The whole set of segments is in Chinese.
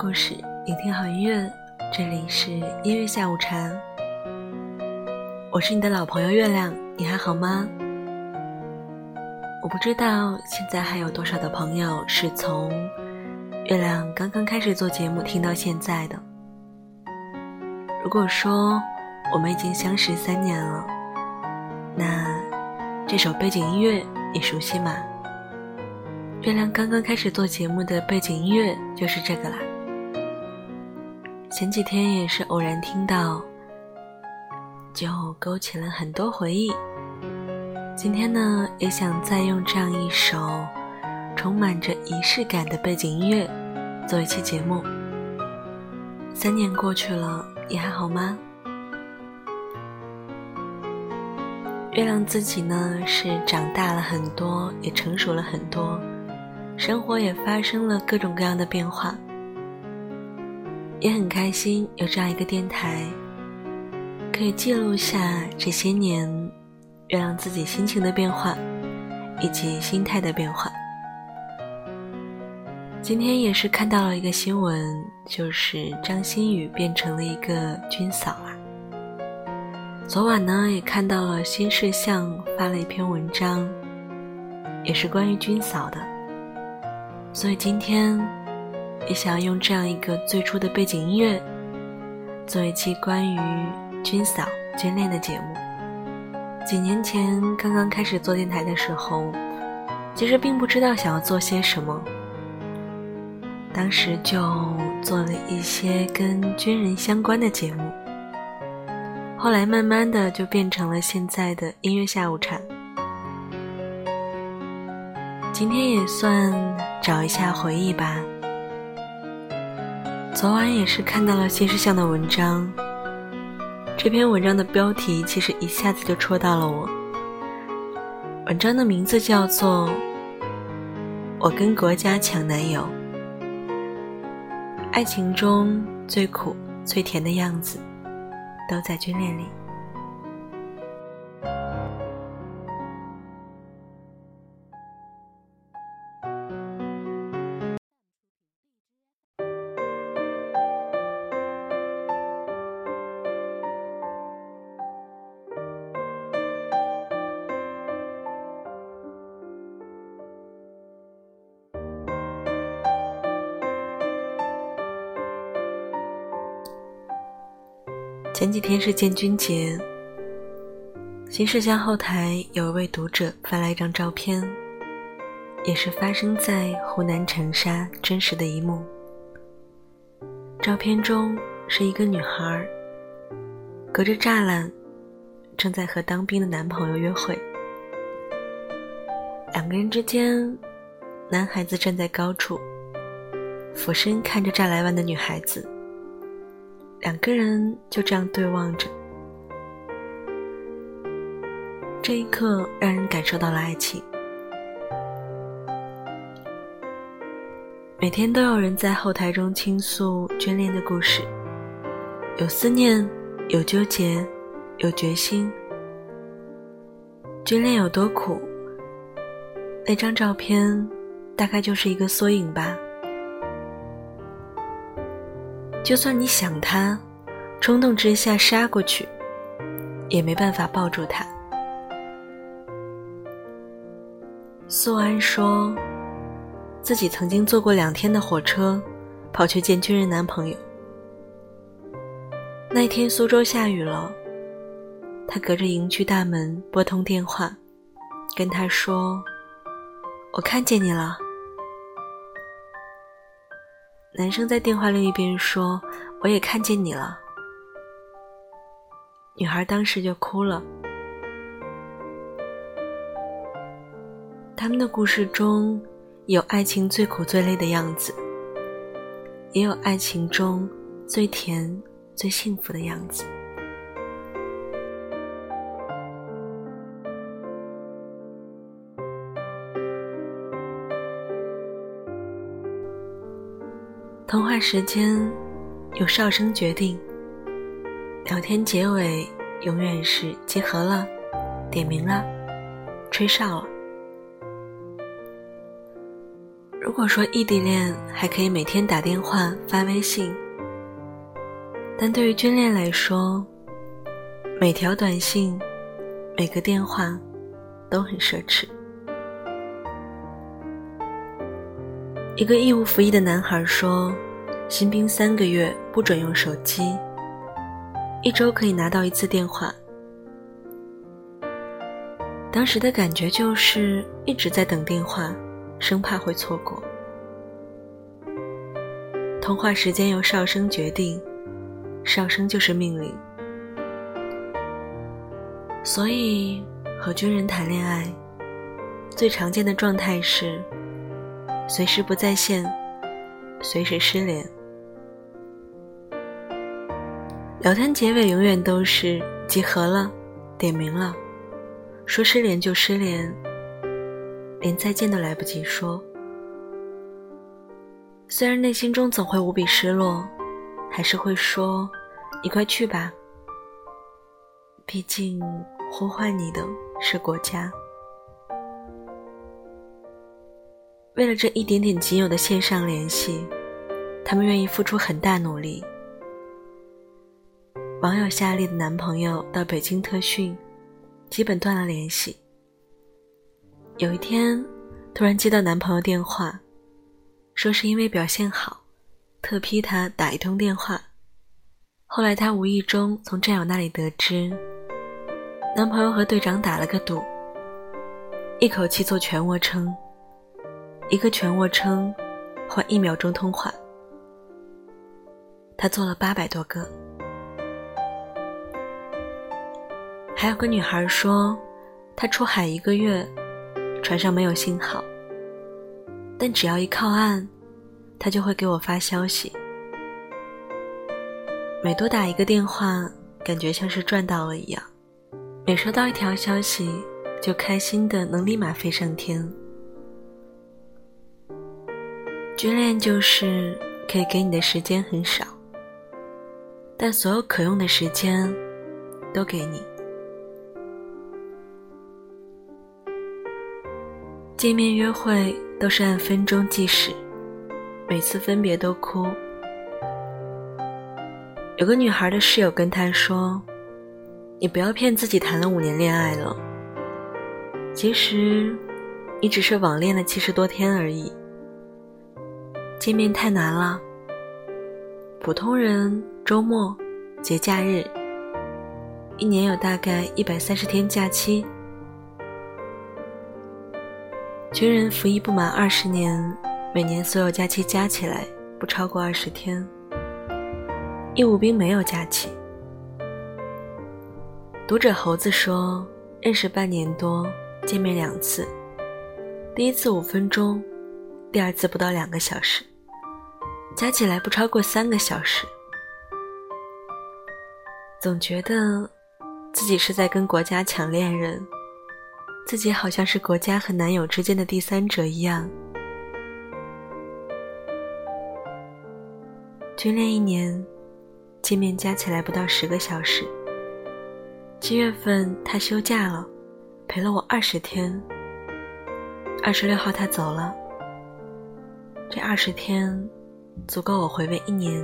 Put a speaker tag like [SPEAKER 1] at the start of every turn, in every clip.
[SPEAKER 1] 故事，聆听好音乐，这里是音乐下午茶。我是你的老朋友月亮，你还好吗？我不知道现在还有多少的朋友是从月亮刚刚开始做节目听到现在的。如果说我们已经相识三年了，那这首背景音乐你熟悉吗？月亮刚刚开始做节目的背景音乐就是这个啦。前几天也是偶然听到，就勾起了很多回忆。今天呢，也想再用这样一首充满着仪式感的背景音乐做一期节目。三年过去了，你还好吗？月亮自己呢是长大了很多，也成熟了很多。生活也发生了各种各样的变化，也很开心有这样一个电台，可以记录下这些年月亮自己心情的变化，以及心态的变化。今天也是看到了一个新闻，就是张馨予变成了一个军嫂啊。昨晚呢，也看到了新事项发了一篇文章，也是关于军嫂的。所以今天，也想要用这样一个最初的背景音乐，做一期关于军嫂、军恋的节目。几年前刚刚开始做电台的时候，其实并不知道想要做些什么，当时就做了一些跟军人相关的节目。后来慢慢的就变成了现在的音乐下午茶。今天也算找一下回忆吧。昨晚也是看到了新事项的文章，这篇文章的标题其实一下子就戳到了我。文章的名字叫做《我跟国家抢男友》，爱情中最苦最甜的样子，都在军恋里。前几天是建军节，新事项后台有一位读者发来一张照片，也是发生在湖南长沙真实的一幕。照片中是一个女孩，隔着栅栏，正在和当兵的男朋友约会。两个人之间，男孩子站在高处，俯身看着栅栏外的女孩子。两个人就这样对望着，这一刻让人感受到了爱情。每天都有人在后台中倾诉眷恋的故事，有思念，有纠结，有决心。眷恋有多苦？那张照片大概就是一个缩影吧。就算你想他，冲动之下杀过去，也没办法抱住他。素安说，自己曾经坐过两天的火车，跑去见军人男朋友。那天苏州下雨了，他隔着营区大门拨通电话，跟他说：“我看见你了。”男生在电话另一边说：“我也看见你了。”女孩当时就哭了。他们的故事中有爱情最苦最累的样子，也有爱情中最甜最幸福的样子。通话时间由哨声决定，聊天结尾永远是集合了、点名了、吹哨了。如果说异地恋还可以每天打电话发微信，但对于军恋来说，每条短信、每个电话都很奢侈。一个义务服役的男孩说：“新兵三个月不准用手机，一周可以拿到一次电话。”当时的感觉就是一直在等电话，生怕会错过。通话时间由哨声决定，哨声就是命令。所以和军人谈恋爱，最常见的状态是随时不在线，随时失联。聊天结尾永远都是集合了，点名了。说失联就失联，连再见都来不及说。虽然内心中总会无比失落，还是会说：“你快去吧。”毕竟呼唤你的是国家。为了这一点点仅有的线上联系，他们愿意付出很大努力。网友夏丽的男朋友到北京特训。基本断了联系。有一天，突然接到男朋友电话，说是因为表现好，特批他打一通电话。后来他无意中从战友那里得知，男朋友和队长打了个赌，一口气做全卧撑，一个全卧撑换一秒钟通话，他做了八百多个。还有个女孩说，她出海一个月，船上没有信号，但只要一靠岸，他就会给我发消息。每多打一个电话，感觉像是赚到了一样；每收到一条消息，就开心的能立马飞上天。军恋就是可以给你的时间很少，但所有可用的时间都给你。见面约会都是按分钟计时，每次分别都哭。有个女孩的室友跟她说：“你不要骗自己谈了五年恋爱了，其实你只是网恋了七十多天而已。见面太难了，普通人周末、节假日，一年有大概一百三十天假期。”军人服役不满二十年，每年所有假期加起来不超过二十天。义务兵没有假期。读者猴子说，认识半年多，见面两次，第一次五分钟，第二次不到两个小时，加起来不超过三个小时。总觉得自己是在跟国家抢恋人。自己好像是国家和男友之间的第三者一样。军恋一年，见面加起来不到十个小时。七月份他休假了，陪了我二十天。二十六号他走了，这二十天足够我回味一年。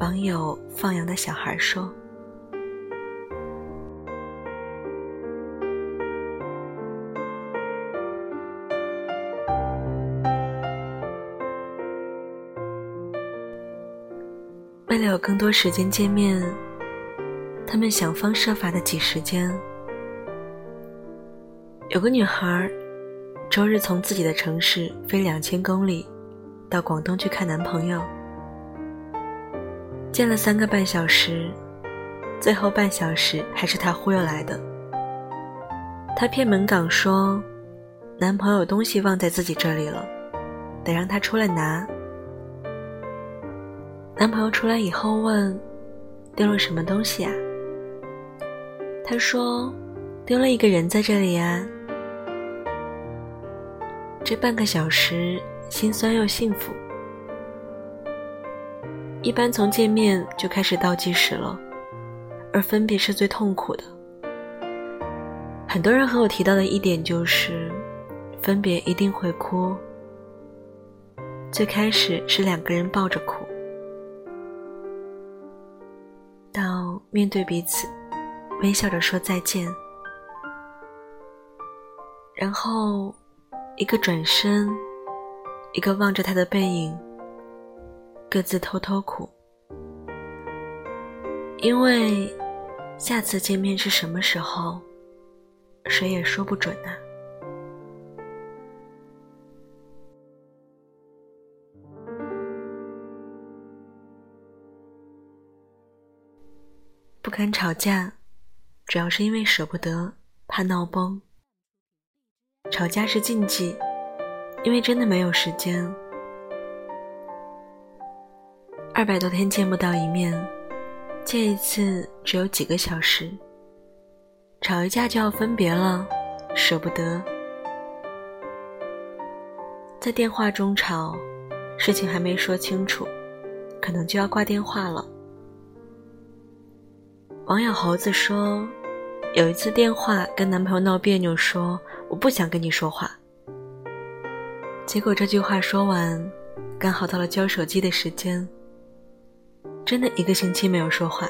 [SPEAKER 1] 网友放羊的小孩说。更多时间见面，他们想方设法的挤时间。有个女孩，周日从自己的城市飞两千公里，到广东去看男朋友。见了三个半小时，最后半小时还是他忽悠来的。他骗门岗说，男朋友东西忘在自己这里了，得让他出来拿。男朋友出来以后问：“丢了什么东西啊？”他说：“丢了一个人在这里呀。”这半个小时心酸又幸福。一般从见面就开始倒计时了，而分别是最痛苦的。很多人和我提到的一点就是，分别一定会哭。最开始是两个人抱着哭，到面对彼此，微笑着说再见，然后一个转身，一个望着他的背影，各自偷偷哭，因为下次见面是什么时候，谁也说不准啊。吵架，主要是因为舍不得，怕闹崩。吵架是禁忌，因为真的没有时间。二百多天见不到一面，见一次只有几个小时，吵一架就要分别了，舍不得。在电话中吵，事情还没说清楚，可能就要挂电话了。网友猴子说：“有一次电话跟男朋友闹别扭，说我不想跟你说话。结果这句话说完，刚好到了交手机的时间，真的一个星期没有说话。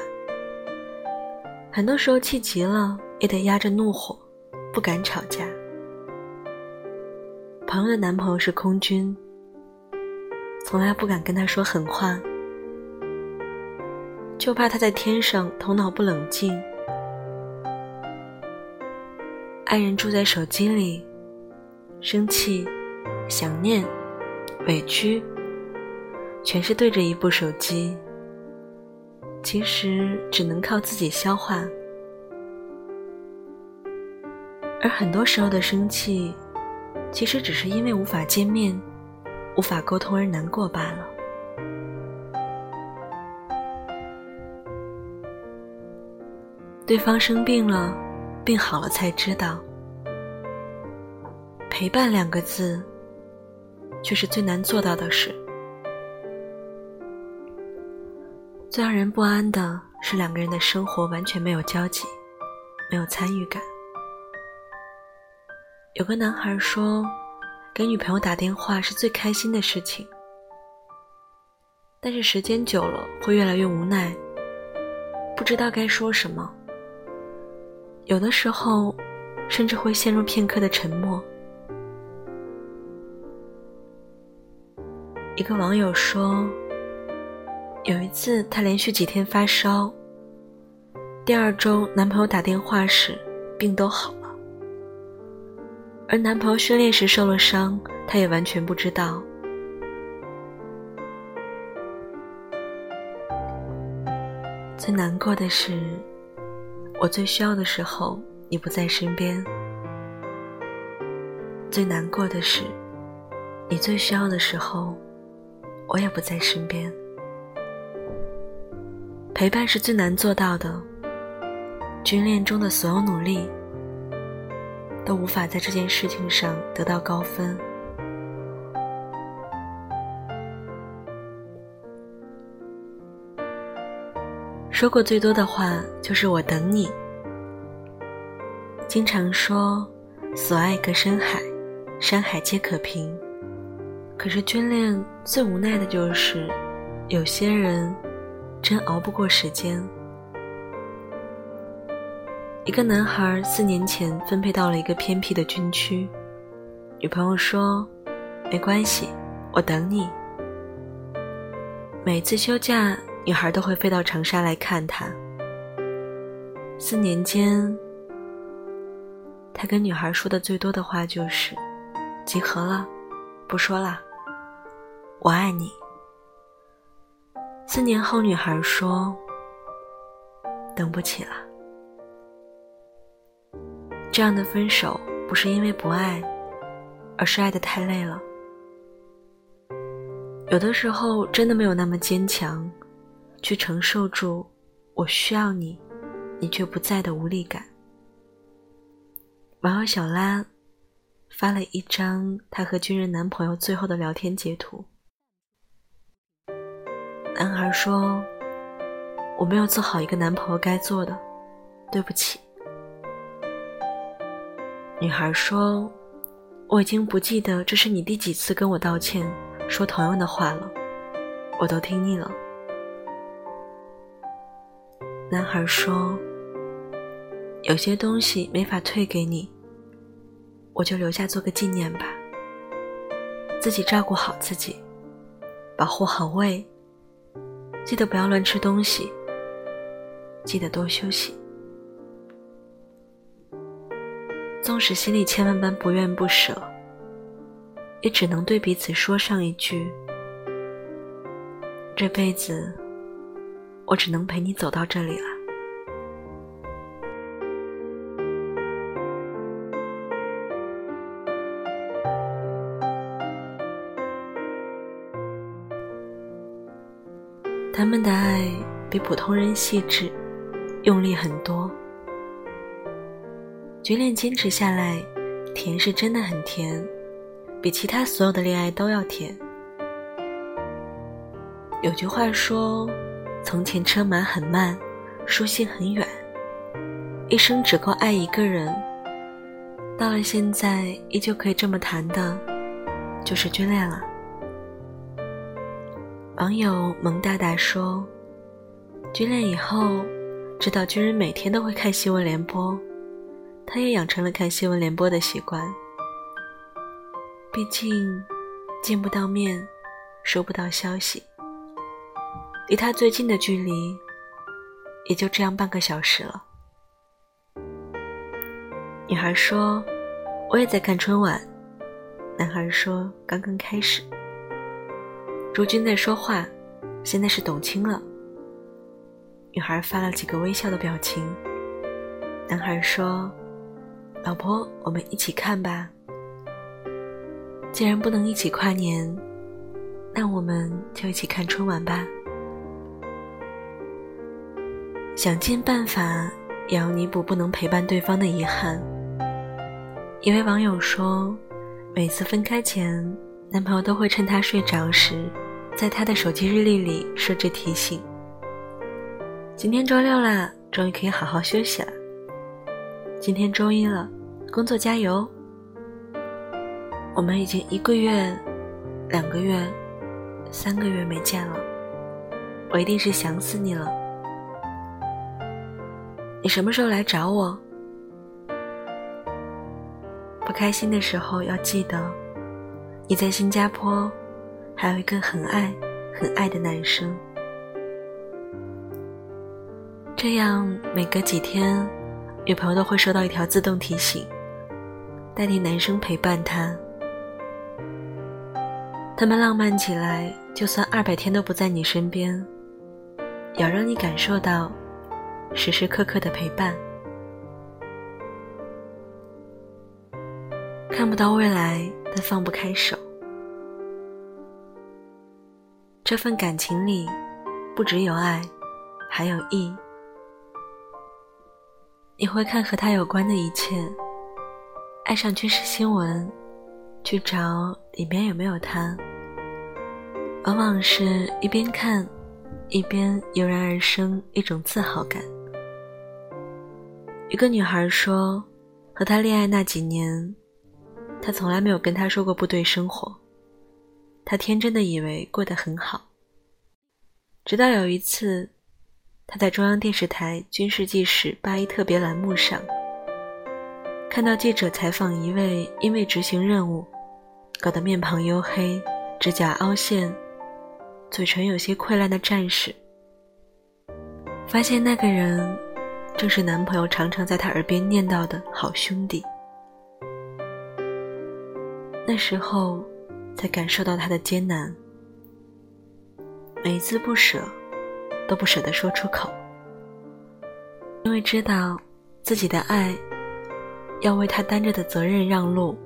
[SPEAKER 1] 很多时候气急了也得压着怒火，不敢吵架。朋友的男朋友是空军，从来不敢跟他说狠话。”就怕他在天上头脑不冷静，爱人住在手机里，生气、想念、委屈，全是对着一部手机。其实只能靠自己消化，而很多时候的生气，其实只是因为无法见面、无法沟通而难过罢了。对方生病了，病好了才知道，陪伴两个字，却是最难做到的事。最让人不安的是，两个人的生活完全没有交集，没有参与感。有个男孩说，给女朋友打电话是最开心的事情，但是时间久了会越来越无奈，不知道该说什么。有的时候，甚至会陷入片刻的沉默。一个网友说，有一次她连续几天发烧，第二周男朋友打电话时，病都好了，而男朋友训练时受了伤，她也完全不知道。最难过的是。我最需要的时候，你不在身边；最难过的是，你最需要的时候，我也不在身边。陪伴是最难做到的，军恋中的所有努力，都无法在这件事情上得到高分。说过最多的话就是“我等你”。经常说“所爱隔山海，山海皆可平”，可是眷恋最无奈的就是，有些人真熬不过时间。一个男孩四年前分配到了一个偏僻的军区，女朋友说：“没关系，我等你。”每次休假。女孩都会飞到长沙来看他。四年间，他跟女孩说的最多的话就是：“集合了，不说了，我爱你。”四年后，女孩说：“等不起了。”这样的分手不是因为不爱，而是爱的太累了。有的时候，真的没有那么坚强。去承受住我需要你，你却不在的无力感。网友小拉发了一张她和军人男朋友最后的聊天截图。男孩说：“我没有做好一个男朋友该做的，对不起。”女孩说：“我已经不记得这是你第几次跟我道歉，说同样的话了，我都听腻了。”男孩说：“有些东西没法退给你，我就留下做个纪念吧。自己照顾好自己，保护好胃，记得不要乱吃东西，记得多休息。纵使心里千万般不愿不舍，也只能对彼此说上一句：这辈子。”我只能陪你走到这里了。他们的爱比普通人细致，用力很多。决恋坚持下来，甜是真的很甜，比其他所有的恋爱都要甜。有句话说。从前车马很慢，书信很远，一生只够爱一个人。到了现在依旧可以这么谈的，就是军恋了。网友萌大大说，军恋以后，知道军人每天都会看新闻联播，他也养成了看新闻联播的习惯。毕竟，见不到面，收不到消息。离他最近的距离，也就这样半个小时了。女孩说：“我也在看春晚。”男孩说：“刚刚开始。”朱军在说话，现在是董卿了。女孩发了几个微笑的表情。男孩说：“老婆，我们一起看吧。既然不能一起跨年，那我们就一起看春晚吧。”想尽办法也要弥补不能陪伴对方的遗憾。一位网友说，每次分开前，男朋友都会趁她睡着时，在她的手机日历里设置提醒：“今天周六啦，终于可以好好休息了。今天周一了，工作加油。我们已经一个月、两个月、三个月没见了，我一定是想死你了。”你什么时候来找我？不开心的时候要记得，你在新加坡还有一个很爱、很爱的男生。这样每隔几天，女朋友都会收到一条自动提醒，代替男生陪伴她。他们浪漫起来，就算二百天都不在你身边，也要让你感受到。时时刻刻的陪伴，看不到未来，但放不开手。这份感情里，不只有爱，还有义。你会看和他有关的一切，爱上军事新闻，去找里面有没有他。往往是一边看，一边油然而生一种自豪感。一个女孩说：“和他恋爱那几年，他从来没有跟她说过不对生活。她天真的以为过得很好。直到有一次，他在中央电视台《军事纪实》八一特别栏目上，看到记者采访一位因为执行任务，搞得面庞黝黑、指甲凹陷、嘴唇有些溃烂的战士，发现那个人。”正是男朋友常常在她耳边念叨的好兄弟。那时候，才感受到他的艰难，每一次不舍，都不舍得说出口，因为知道自己的爱要为他担着的责任让路，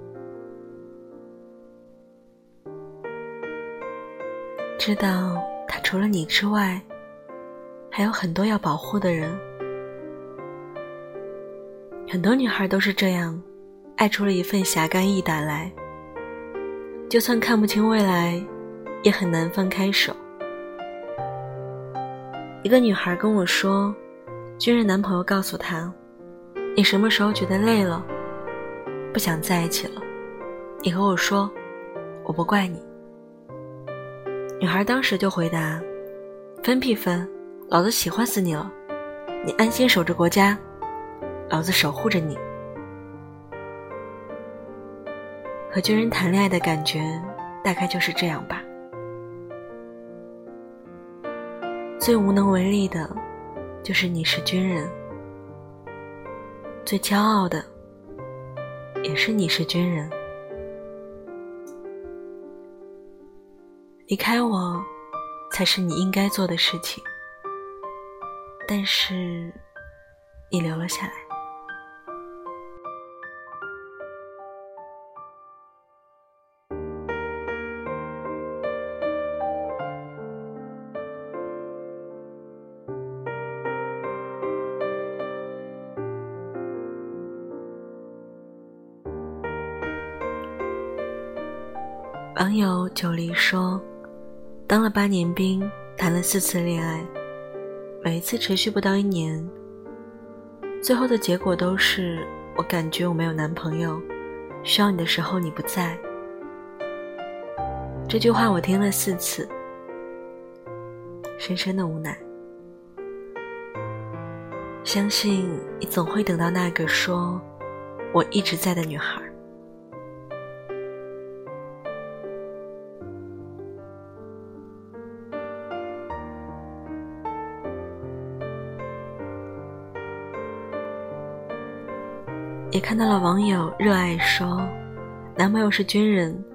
[SPEAKER 1] 知道他除了你之外，还有很多要保护的人。很多女孩都是这样，爱出了一份侠肝义胆来，就算看不清未来，也很难放开手。一个女孩跟我说，军人男朋友告诉她：“你什么时候觉得累了，不想在一起了，你和我说，我不怪你。”女孩当时就回答：“分屁分，老子喜欢死你了，你安心守着国家，老子守护着你。”和军人谈恋爱的感觉，大概就是这样吧。最无能为力的，就是你是军人；最骄傲的，也是你是军人。离开我，才是你应该做的事情。但是，你留了下来。说。当了八年兵，谈了四次恋爱，每一次持续不到一年，最后的结果都是我感觉我没有男朋友，需要你的时候你不在。这句话我听了四次，深深的无奈。相信你总会等到那个说“我一直在”的女孩。也看到了网友热爱说，男朋友是军人，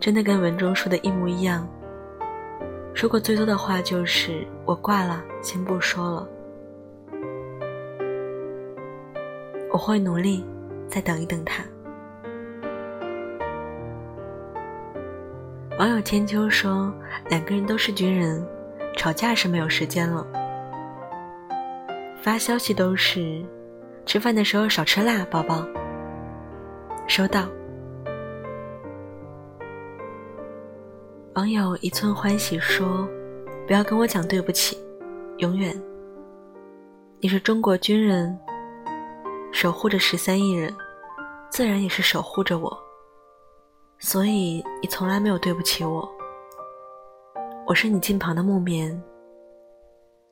[SPEAKER 1] 真的跟文中说的一模一样。说过最多的话就是我挂了，先不说了，我会努力，再等一等他。网友千秋说，两个人都是军人，吵架是没有时间了，发消息都是。吃饭的时候少吃辣，宝宝。收到。网友一寸欢喜说：“不要跟我讲对不起，永远。你是中国军人，守护着十三亿人，自然也是守护着我。所以你从来没有对不起我。我是你近旁的木棉，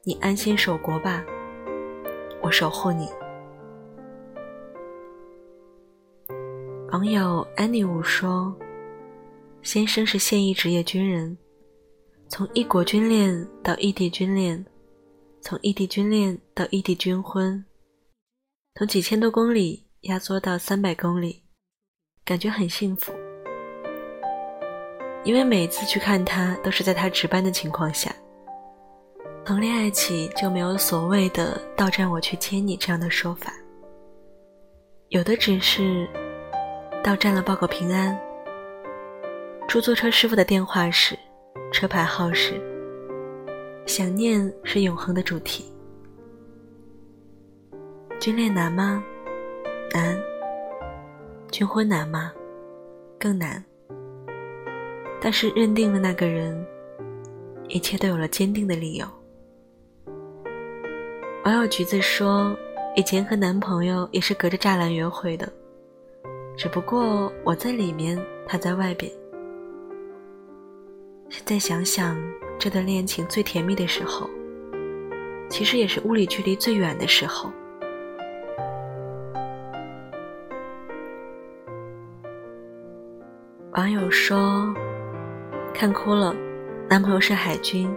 [SPEAKER 1] 你安心守国吧，我守护你。”网友安妮武说：“先生是现役职业军人，从异国军恋到异地军恋，从异地军恋到异地军婚，从几千多公里压缩到三百公里，感觉很幸福。因为每次去看他都是在他值班的情况下。从恋爱起就没有所谓的‘到站我去接你’这样的说法，有的只是。”到站了，报个平安。出租车师傅的电话是，车牌号是。想念是永恒的主题。军恋难吗？难。军婚难吗？更难。但是认定了那个人，一切都有了坚定的理由。网友橘子说，以前和男朋友也是隔着栅栏约会的。只不过我在里面，他在外边。现在想想，这段恋情最甜蜜的时候，其实也是物理距离最远的时候。网友说，看哭了，男朋友是海军。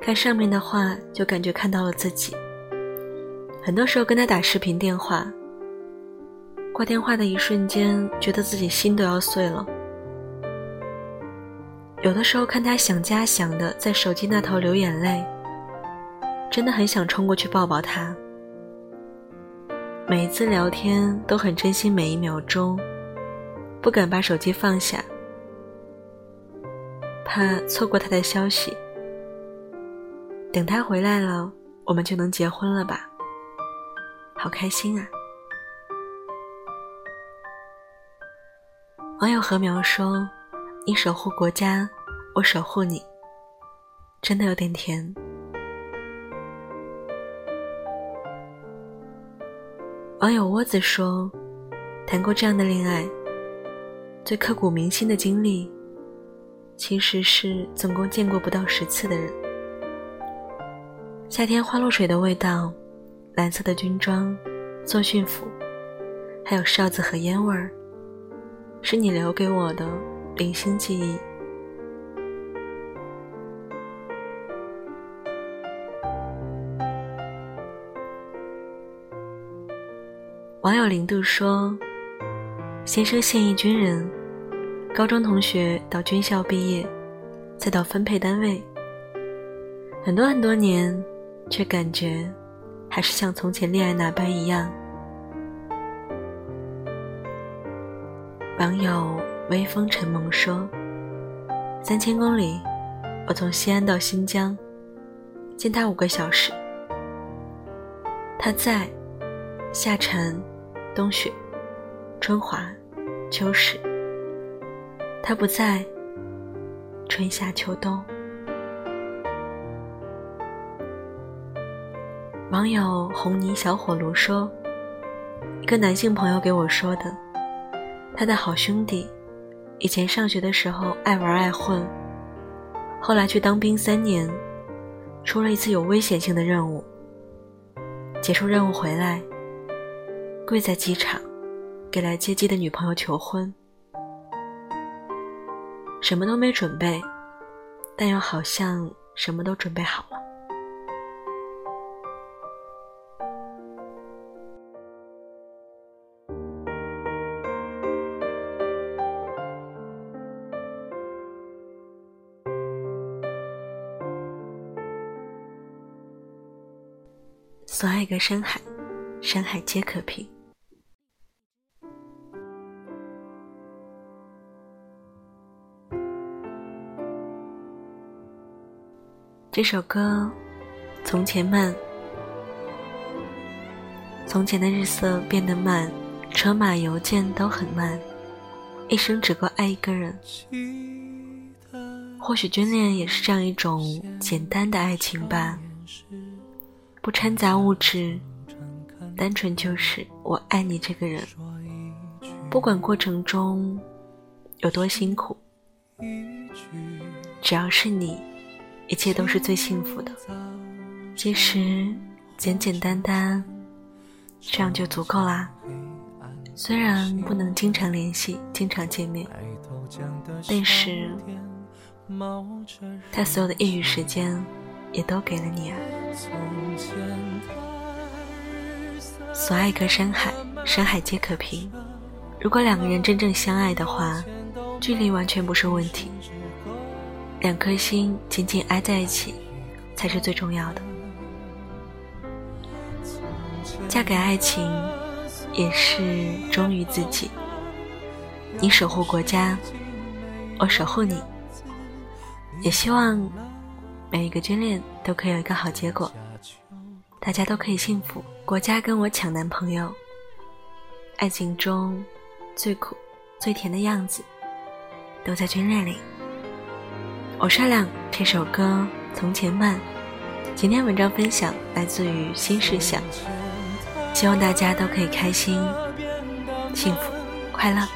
[SPEAKER 1] 看上面的话，就感觉看到了自己。很多时候跟他打视频电话。挂电话的一瞬间，觉得自己心都要碎了。有的时候看他想家想的，在手机那头流眼泪，真的很想冲过去抱抱他。每一次聊天都很珍惜每一秒钟，不敢把手机放下，怕错过他的消息。等他回来了，我们就能结婚了吧？好开心啊！网友何苗说：“你守护国家，我守护你，真的有点甜。”网友窝子说：“谈过这样的恋爱，最刻骨铭心的经历，其实是总共见过不到十次的人。夏天花露水的味道，蓝色的军装，作训服，还有哨子和烟味儿，是你留给我的零星记忆。网友零度说：“先生现役军人，高中同学到军校毕业，再到分配单位，很多很多年，却感觉还是像从前恋爱那般一样。”网友微风沉梦说：“三千公里，我从西安到新疆，见他五个小时，他在，夏蝉。”冬雪，春华，秋实。他不在，春夏秋冬。网友红泥小火炉说：“一个男性朋友给我说的，他的好兄弟，以前上学的时候爱玩爱混，后来去当兵三年，出了一次有危险性的任务，结束任务回来。”跪在机场，给来接机的女朋友求婚，什么都没准备，但又好像什么都准备好了。所爱隔山海，山海皆可平。这首歌，从前慢，从前的日色变得慢，车马邮件都很慢，一生只够爱一个人。或许眷恋也是这样一种简单的爱情吧，不掺杂物质，单纯就是我爱你这个人，不管过程中有多辛苦，只要是你。一切都是最幸福的，其实简简单单，这样就足够啦。虽然不能经常联系、经常见面，但是他所有的业余时间也都给了你啊。所爱隔山海，山海皆可平。如果两个人真正相爱的话，距离完全不是问题。两颗心紧紧挨在一起，才是最重要的。嫁给爱情，也是忠于自己。你守护国家，我守护你。也希望每一个眷恋都可以有一个好结果，大家都可以幸福。国家跟我抢男朋友，爱情中最苦、最甜的样子，都在眷恋里。我善良这首歌从前慢，今天文章分享来自于新事项，希望大家都可以开心、幸福、快乐。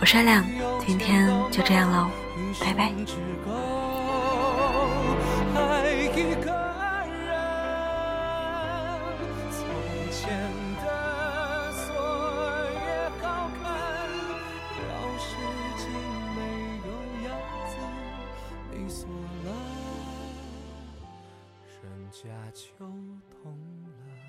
[SPEAKER 1] 我善良，今天就这样喽，拜拜。一个人。
[SPEAKER 2] 从前的锁也好看，钥匙精没有样子，你锁
[SPEAKER 1] 了，人家就懂了。